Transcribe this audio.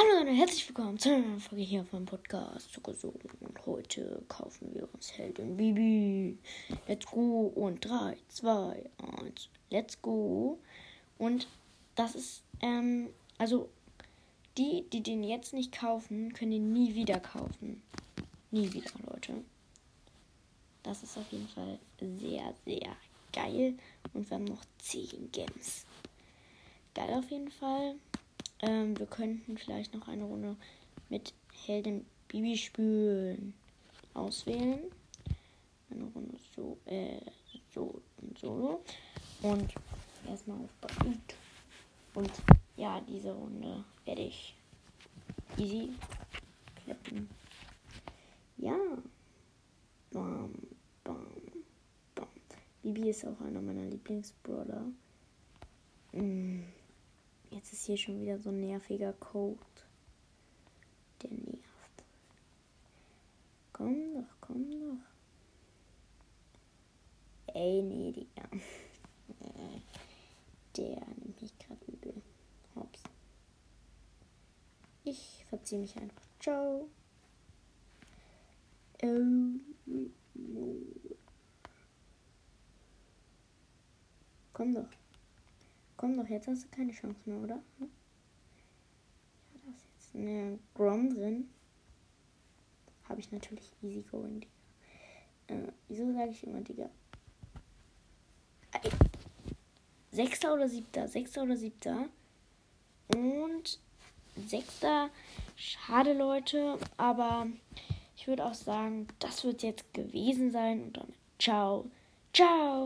Hallo und herzlich willkommen zu einer neuen Folge hier auf meinem Podcast Zuckersogen. Und heute kaufen wir uns Heldin Bibi. Let's go. Und 3, 2, 1, let's go. Und das ist, ähm, also die, die den jetzt nicht kaufen, können ihn nie wieder kaufen. Nie wieder, Leute. Das ist auf jeden Fall sehr, sehr geil. Und wir haben noch 10 Gems. Geil auf jeden Fall. Ähm, wir könnten vielleicht noch eine Runde mit Heldin Bibi spielen. Auswählen. Eine Runde so, äh, so und solo. Und erstmal auf Beat. Und ja, diese Runde werde ich easy klappen. Ja. Bam, bam, bam. Bibi ist auch einer meiner Lieblingsbrawler. Mm. Ist hier schon wieder so ein nerviger Code. Der nervt. Komm doch, komm doch. Ey, nee, Digga. Der nimmt mich gerade übel. Hops. Ich verziehe mich einfach. Ciao. Ähm, komm doch. Komm doch, jetzt hast du keine Chance mehr, oder? Ja, da ist jetzt eine Grom drin. Habe ich natürlich easy going, Digga. Äh, wieso sage ich immer, Digga? Sechster oder siebter? Sechster oder siebter? Und sechster. Schade, Leute. Aber ich würde auch sagen, das wird jetzt gewesen sein. Und dann ciao. Ciao.